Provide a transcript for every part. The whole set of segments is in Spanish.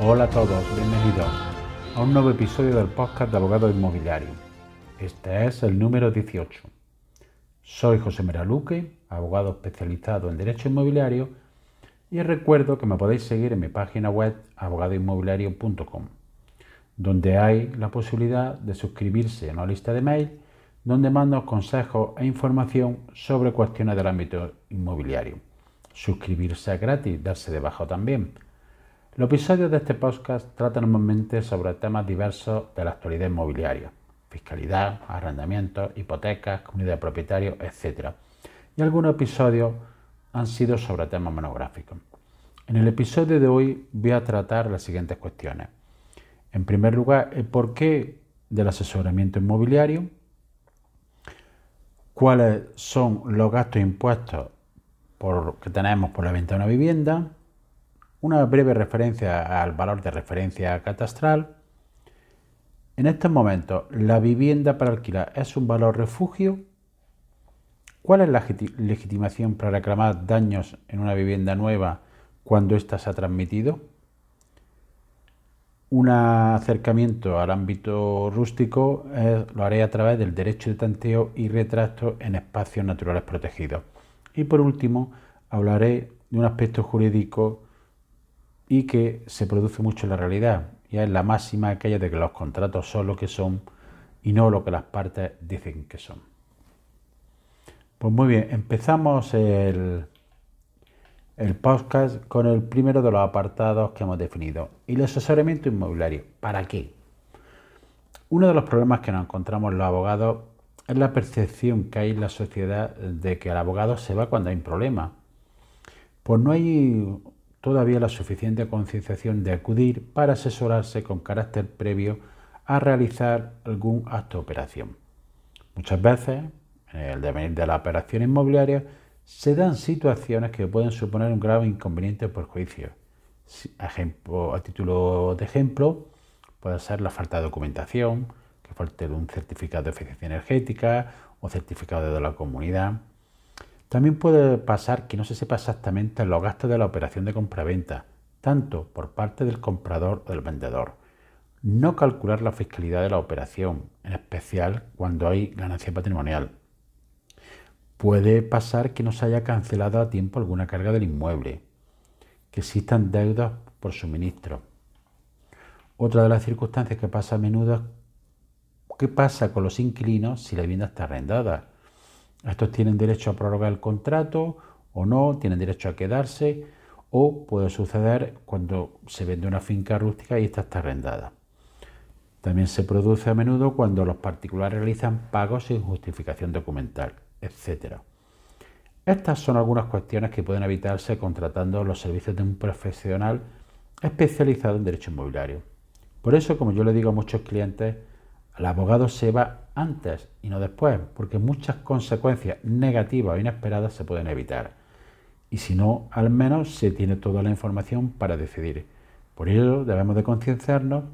Hola a todos, bienvenidos a un nuevo episodio del podcast de Abogado Inmobiliario. Este es el número 18. Soy José Meraluque, abogado especializado en Derecho Inmobiliario y recuerdo que me podéis seguir en mi página web abogadoinmobiliario.com, donde hay la posibilidad de suscribirse a una lista de mail donde mando consejos e información sobre cuestiones del ámbito inmobiliario. Suscribirse es gratis, darse de bajo también. Los episodios de este podcast tratan normalmente sobre temas diversos de la actualidad inmobiliaria, fiscalidad, arrendamientos, hipotecas, comunidad de propietarios, etc. Y algunos episodios han sido sobre temas monográficos. En el episodio de hoy voy a tratar las siguientes cuestiones. En primer lugar, el porqué del asesoramiento inmobiliario, cuáles son los gastos impuestos que tenemos por la venta de una vivienda, una breve referencia al valor de referencia catastral. En estos momentos, ¿la vivienda para alquilar es un valor refugio? ¿Cuál es la legitimación para reclamar daños en una vivienda nueva cuando ésta se ha transmitido? Un acercamiento al ámbito rústico lo haré a través del derecho de tanteo y retracto en espacios naturales protegidos. Y por último, hablaré de un aspecto jurídico y que se produce mucho en la realidad, y es la máxima aquella de que los contratos son lo que son y no lo que las partes dicen que son. Pues muy bien, empezamos el, el podcast con el primero de los apartados que hemos definido. El asesoramiento inmobiliario. ¿Para qué? Uno de los problemas que nos encontramos los abogados es la percepción que hay en la sociedad de que el abogado se va cuando hay un problema. Pues no hay todavía la suficiente concienciación de acudir para asesorarse con carácter previo a realizar algún acto de operación. Muchas veces, en el devenir de la operación inmobiliaria, se dan situaciones que pueden suponer un grave inconveniente o perjuicio. Ejemplo, a título de ejemplo, puede ser la falta de documentación, que falte un certificado de eficiencia energética o certificado de la comunidad, también puede pasar que no se sepa exactamente los gastos de la operación de compraventa, tanto por parte del comprador o del vendedor. No calcular la fiscalidad de la operación, en especial cuando hay ganancia patrimonial. Puede pasar que no se haya cancelado a tiempo alguna carga del inmueble, que existan deudas por suministro. Otra de las circunstancias que pasa a menudo es qué pasa con los inquilinos si la vivienda está arrendada estos tienen derecho a prorrogar el contrato o no, tienen derecho a quedarse o puede suceder cuando se vende una finca rústica y esta está arrendada. También se produce a menudo cuando los particulares realizan pagos sin justificación documental, etc. Estas son algunas cuestiones que pueden evitarse contratando los servicios de un profesional especializado en derecho inmobiliario. Por eso, como yo le digo a muchos clientes, el abogado se va antes y no después, porque muchas consecuencias negativas o inesperadas se pueden evitar. Y si no, al menos se tiene toda la información para decidir. Por ello, debemos de concienciarnos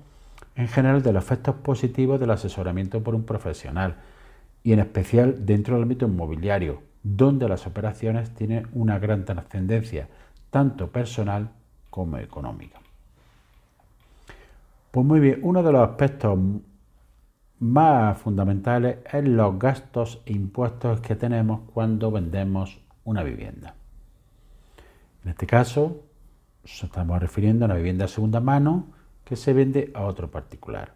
en general de los efectos positivos del asesoramiento por un profesional y en especial dentro del ámbito inmobiliario, donde las operaciones tienen una gran trascendencia, tanto personal como económica. Pues muy bien, uno de los aspectos más fundamentales es los gastos e impuestos que tenemos cuando vendemos una vivienda. En este caso, nos estamos refiriendo a una vivienda de segunda mano que se vende a otro particular.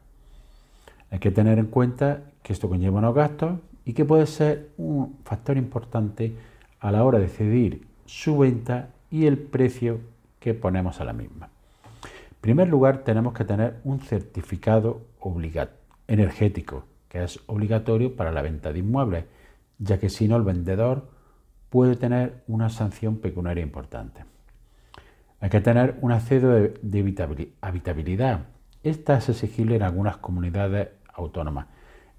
Hay que tener en cuenta que esto conlleva unos gastos y que puede ser un factor importante a la hora de decidir su venta y el precio que ponemos a la misma. En primer lugar, tenemos que tener un certificado obligatorio energético, que es obligatorio para la venta de inmuebles, ya que si no el vendedor puede tener una sanción pecuniaria importante. Hay que tener un acceso de, habitabilidad. Esta es exigible en algunas comunidades autónomas.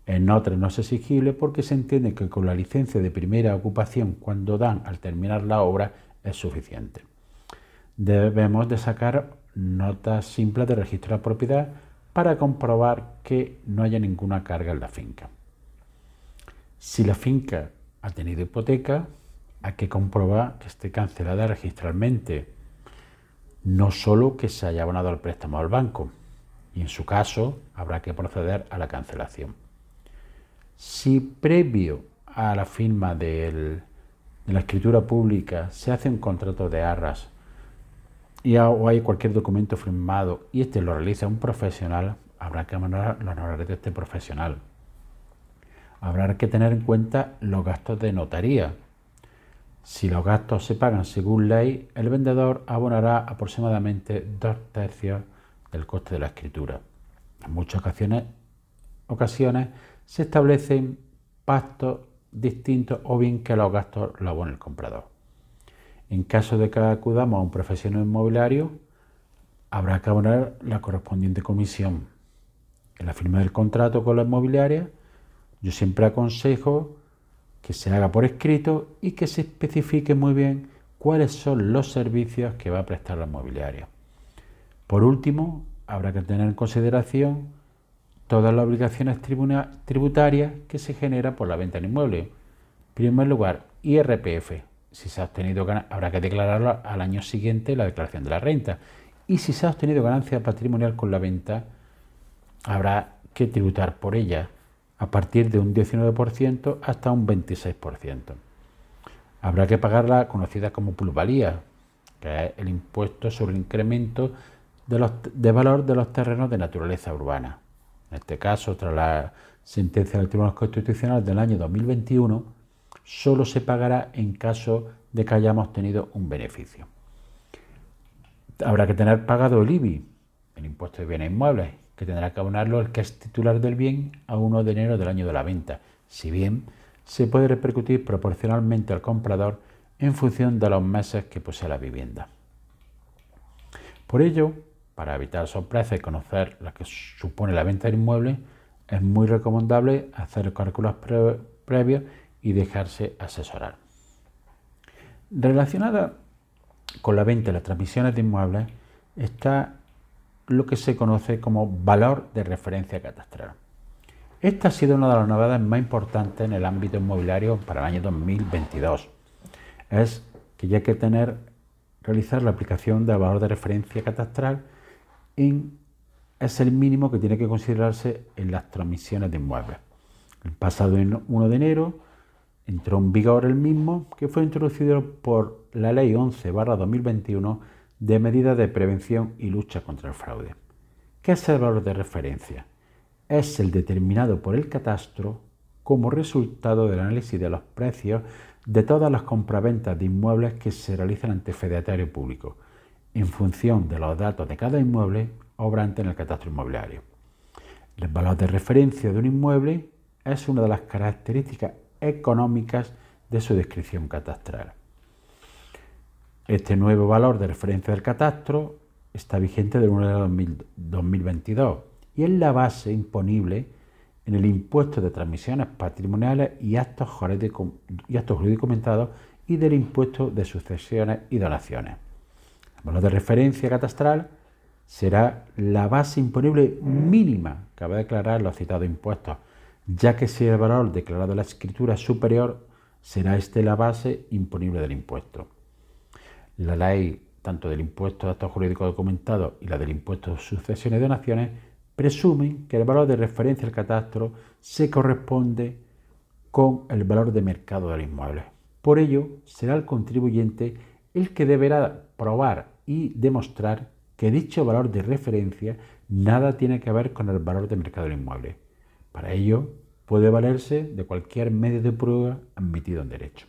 En otras no es exigible porque se entiende que con la licencia de primera ocupación cuando dan al terminar la obra es suficiente. Debemos de sacar notas simples de registro de propiedad para comprobar que no haya ninguna carga en la finca. Si la finca ha tenido hipoteca, hay que comprobar que esté cancelada registralmente. no solo que se haya abonado el préstamo al banco, y en su caso habrá que proceder a la cancelación. Si previo a la firma de la escritura pública se hace un contrato de arras y o hay cualquier documento firmado y este lo realiza un profesional, habrá que abonar los honorarios de este profesional. Habrá que tener en cuenta los gastos de notaría. Si los gastos se pagan según ley, el vendedor abonará aproximadamente dos tercios del coste de la escritura. En muchas ocasiones, ocasiones se establecen pactos distintos o bien que los gastos los abone el comprador. En caso de que acudamos a un profesional inmobiliario, habrá que abonar la correspondiente comisión. En la firma del contrato con la inmobiliaria, yo siempre aconsejo que se haga por escrito y que se especifique muy bien cuáles son los servicios que va a prestar la inmobiliaria. Por último, habrá que tener en consideración todas las obligaciones tributarias que se generan por la venta de inmueble. En primer lugar, IRPF. Si se ha obtenido habrá que declararlo al año siguiente la declaración de la renta. Y si se ha obtenido ganancia patrimonial con la venta, habrá que tributar por ella a partir de un 19% hasta un 26%. Habrá que pagar la conocida como plusvalía, que es el impuesto sobre el incremento de, valor de los terrenos de naturaleza urbana. En este caso, tras la sentencia del Tribunal Constitucional del año 2021, solo se pagará en caso de que hayamos tenido un beneficio. Habrá que tener pagado el IBI, el impuesto de bienes inmuebles, que tendrá que abonarlo el que es titular del bien a 1 de enero del año de la venta, si bien se puede repercutir proporcionalmente al comprador en función de los meses que posee la vivienda. Por ello, para evitar sorpresas y conocer lo que supone la venta del inmueble, es muy recomendable hacer cálculos previos y dejarse asesorar. Relacionada con la venta y las transmisiones de inmuebles está lo que se conoce como valor de referencia catastral. Esta ha sido una de las novedades más importantes en el ámbito inmobiliario para el año 2022. Es que ya hay que tener, realizar la aplicación del valor de referencia catastral es el mínimo que tiene que considerarse en las transmisiones de inmuebles. El pasado 1 de enero entró en vigor el mismo que fue introducido por la Ley 11-2021 de medidas de prevención y lucha contra el fraude. ¿Qué es el valor de referencia? Es el determinado por el catastro como resultado del análisis de los precios de todas las compraventas de inmuebles que se realizan ante fedatario público en función de los datos de cada inmueble obrante en el catastro inmobiliario. El valor de referencia de un inmueble es una de las características económicas de su descripción catastral. Este nuevo valor de referencia del catastro está vigente del 1 de 2022 y es la base imponible en el impuesto de transmisiones patrimoniales y actos jurídicos comentados y del impuesto de sucesiones y donaciones. El valor de referencia catastral será la base imponible mínima que va a declarar los citados impuestos, ya que si el valor declarado en la escritura es superior, será este la base imponible del impuesto. La ley tanto del impuesto de actos jurídicos documentados y la del impuesto de sucesiones y donaciones presumen que el valor de referencia al catastro se corresponde con el valor de mercado del inmueble. Por ello, será el contribuyente el que deberá probar y demostrar que dicho valor de referencia nada tiene que ver con el valor de mercado del inmueble. Para ello, puede valerse de cualquier medio de prueba admitido en derecho.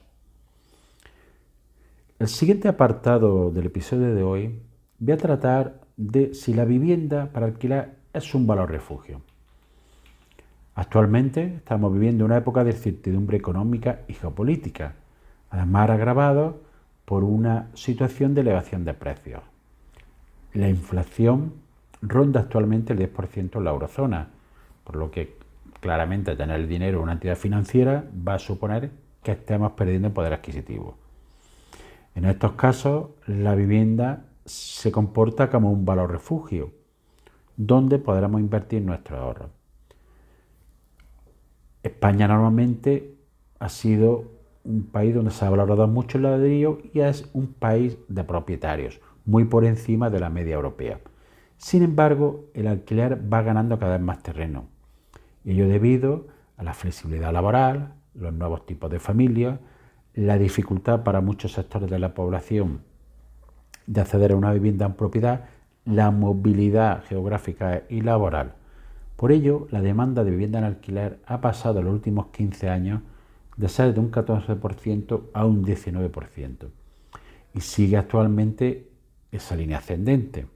El siguiente apartado del episodio de hoy voy a tratar de si la vivienda para alquilar es un valor refugio. Actualmente estamos viviendo una época de incertidumbre económica y geopolítica, además agravado por una situación de elevación de precios. La inflación ronda actualmente el 10% en la eurozona, por lo que claramente tener el dinero en una entidad financiera va a suponer que estemos perdiendo poder adquisitivo. En estos casos, la vivienda se comporta como un valor refugio, donde podremos invertir nuestros ahorros. España normalmente ha sido un país donde se ha valorado mucho el ladrillo y es un país de propietarios, muy por encima de la media europea. Sin embargo, el alquiler va ganando cada vez más terreno, ello debido a la flexibilidad laboral, los nuevos tipos de familias, la dificultad para muchos sectores de la población de acceder a una vivienda en propiedad, la movilidad geográfica y laboral. Por ello, la demanda de vivienda en alquiler ha pasado en los últimos 15 años de ser de un 14% a un 19% y sigue actualmente esa línea ascendente.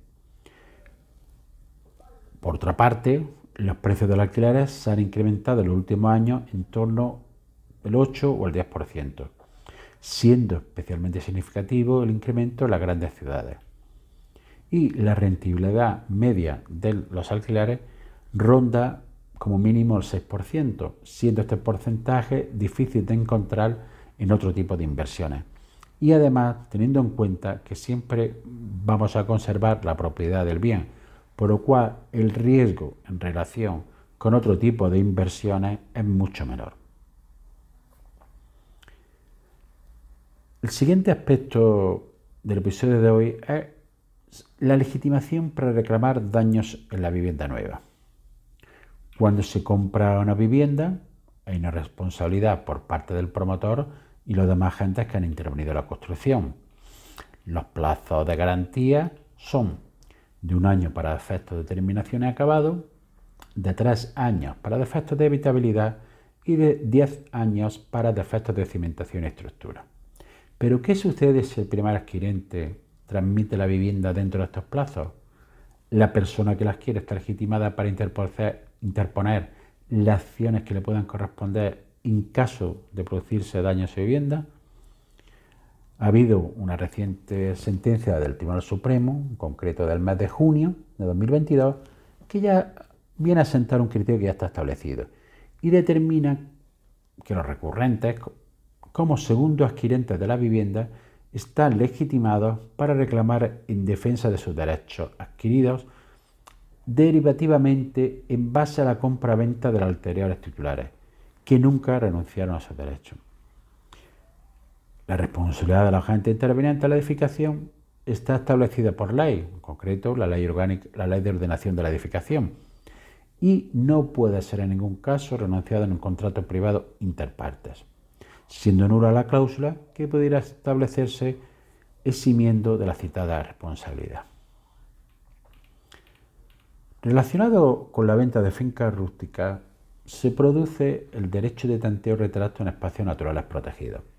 Por otra parte, los precios de los alquileres se han incrementado en los últimos años en torno al 8 o el 10%, siendo especialmente significativo el incremento en las grandes ciudades. Y la rentabilidad media de los alquileres ronda como mínimo el 6%, siendo este porcentaje difícil de encontrar en otro tipo de inversiones. Y además, teniendo en cuenta que siempre vamos a conservar la propiedad del bien, por lo cual el riesgo en relación con otro tipo de inversiones es mucho menor. El siguiente aspecto del episodio de hoy es la legitimación para reclamar daños en la vivienda nueva. Cuando se compra una vivienda, hay una responsabilidad por parte del promotor y los demás agentes que han intervenido en la construcción. Los plazos de garantía son de un año para defectos de terminación y acabado, de tres años para defectos de habitabilidad y de diez años para defectos de cimentación y estructura. Pero, ¿qué sucede si el primer adquirente transmite la vivienda dentro de estos plazos? La persona que las quiere está legitimada para interponer las acciones que le puedan corresponder en caso de producirse daño a su vivienda. Ha habido una reciente sentencia del Tribunal Supremo, en concreto del mes de junio de 2022, que ya viene a sentar un criterio que ya está establecido y determina que los recurrentes, como segundo adquirentes de la vivienda, están legitimados para reclamar en defensa de sus derechos adquiridos derivativamente en base a la compra-venta de los anteriores titulares, que nunca renunciaron a sus derechos. La responsabilidad de la agente interviniente en la edificación está establecida por ley, en concreto la ley, orgánica, la ley de ordenación de la edificación, y no puede ser en ningún caso renunciado en un contrato privado interpartes, siendo nula la cláusula que pudiera establecerse eximiendo de la citada responsabilidad. Relacionado con la venta de fincas rústicas, se produce el derecho de tanteo retrato en espacios naturales protegidos.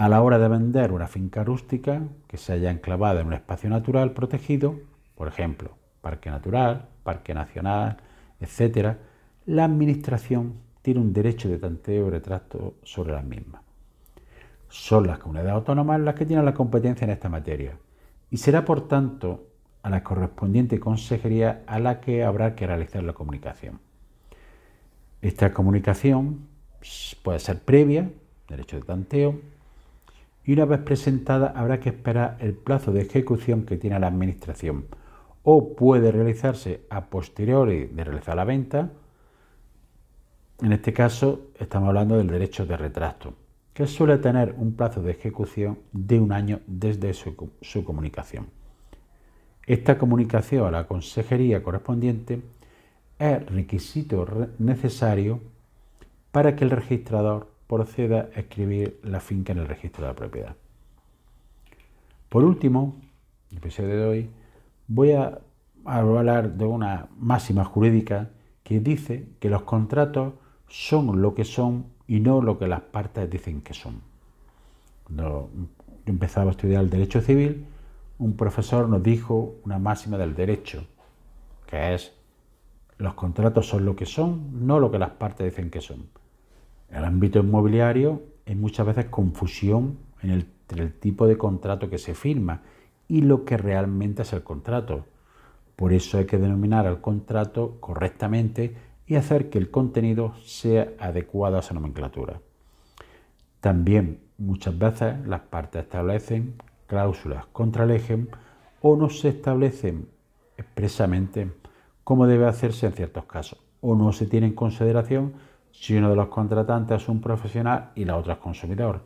A la hora de vender una finca rústica que se haya enclavada en un espacio natural protegido, por ejemplo, parque natural, parque nacional, etc., la Administración tiene un derecho de tanteo y retrato sobre las mismas. Son las comunidades autónomas las que tienen la competencia en esta materia y será, por tanto, a la correspondiente consejería a la que habrá que realizar la comunicación. Esta comunicación puede ser previa, derecho de tanteo, y una vez presentada habrá que esperar el plazo de ejecución que tiene la Administración o puede realizarse a posteriori de realizar la venta. En este caso estamos hablando del derecho de retrato, que suele tener un plazo de ejecución de un año desde su, su comunicación. Esta comunicación a la consejería correspondiente es requisito necesario para que el registrador proceda a escribir la finca en el registro de la propiedad. Por último, en el episodio de hoy, voy a hablar de una máxima jurídica que dice que los contratos son lo que son y no lo que las partes dicen que son. Cuando yo empezaba a estudiar el derecho civil, un profesor nos dijo una máxima del derecho, que es los contratos son lo que son, no lo que las partes dicen que son. En el ámbito inmobiliario hay muchas veces confusión en el, el tipo de contrato que se firma y lo que realmente es el contrato. Por eso hay que denominar al contrato correctamente y hacer que el contenido sea adecuado a esa nomenclatura. También muchas veces las partes establecen cláusulas contra el eje o no se establecen expresamente como debe hacerse en ciertos casos, o no se tiene en consideración si uno de los contratantes es un profesional y la otra es consumidor.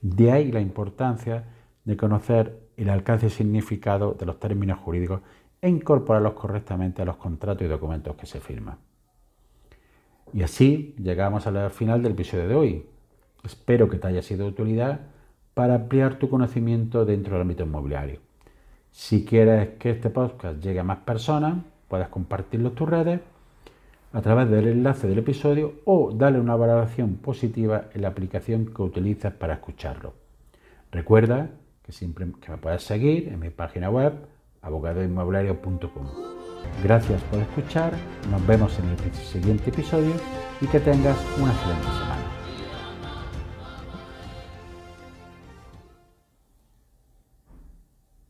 De ahí la importancia de conocer el alcance y significado de los términos jurídicos e incorporarlos correctamente a los contratos y documentos que se firman. Y así llegamos al final del episodio de hoy. Espero que te haya sido de utilidad para ampliar tu conocimiento dentro del ámbito inmobiliario. Si quieres que este podcast llegue a más personas, puedes compartirlo en tus redes a través del enlace del episodio o darle una valoración positiva en la aplicación que utilizas para escucharlo. Recuerda que siempre que me puedes seguir en mi página web abogadoinmobiliario.com. Gracias por escuchar, nos vemos en el siguiente episodio y que tengas una excelente semana.